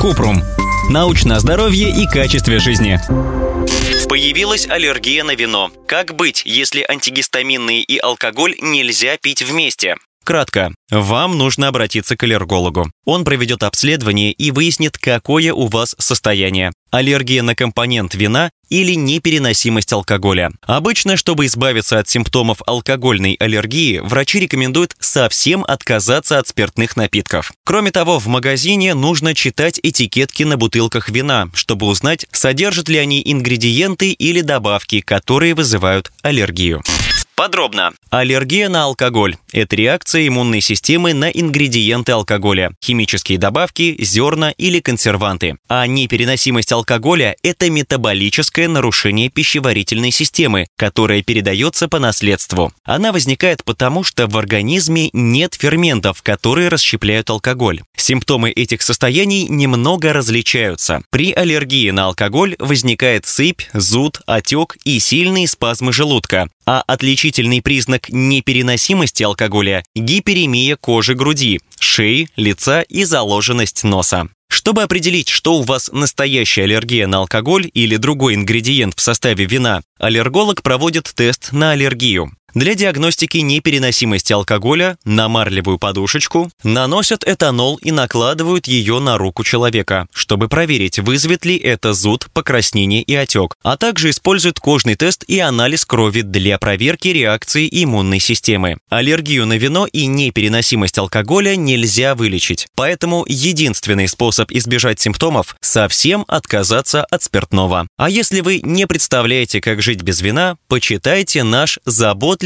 Купрум. Научное здоровье и качестве жизни. Появилась аллергия на вино. Как быть, если антигистаминные и алкоголь нельзя пить вместе? Кратко. Вам нужно обратиться к аллергологу. Он проведет обследование и выяснит, какое у вас состояние. Аллергия на компонент вина или непереносимость алкоголя. Обычно, чтобы избавиться от симптомов алкогольной аллергии, врачи рекомендуют совсем отказаться от спиртных напитков. Кроме того, в магазине нужно читать этикетки на бутылках вина, чтобы узнать, содержат ли они ингредиенты или добавки, которые вызывают аллергию. Подробно. Аллергия на алкоголь – это реакция иммунной системы на ингредиенты алкоголя, химические добавки, зерна или консерванты. А непереносимость алкоголя – это метаболическое нарушение пищеварительной системы, которое передается по наследству. Она возникает потому, что в организме нет ферментов, которые расщепляют алкоголь. Симптомы этих состояний немного различаются. При аллергии на алкоголь возникает сыпь, зуд, отек и сильные спазмы желудка, а отличительный признак непереносимости алкоголя – гиперемия кожи груди, шеи, лица и заложенность носа. Чтобы определить, что у вас настоящая аллергия на алкоголь или другой ингредиент в составе вина, аллерголог проводит тест на аллергию. Для диагностики непереносимости алкоголя на марлевую подушечку наносят этанол и накладывают ее на руку человека, чтобы проверить, вызовет ли это зуд, покраснение и отек, а также используют кожный тест и анализ крови для проверки реакции иммунной системы. Аллергию на вино и непереносимость алкоголя нельзя вылечить, поэтому единственный способ избежать симптомов – совсем отказаться от спиртного. А если вы не представляете, как жить без вина, почитайте наш заботливый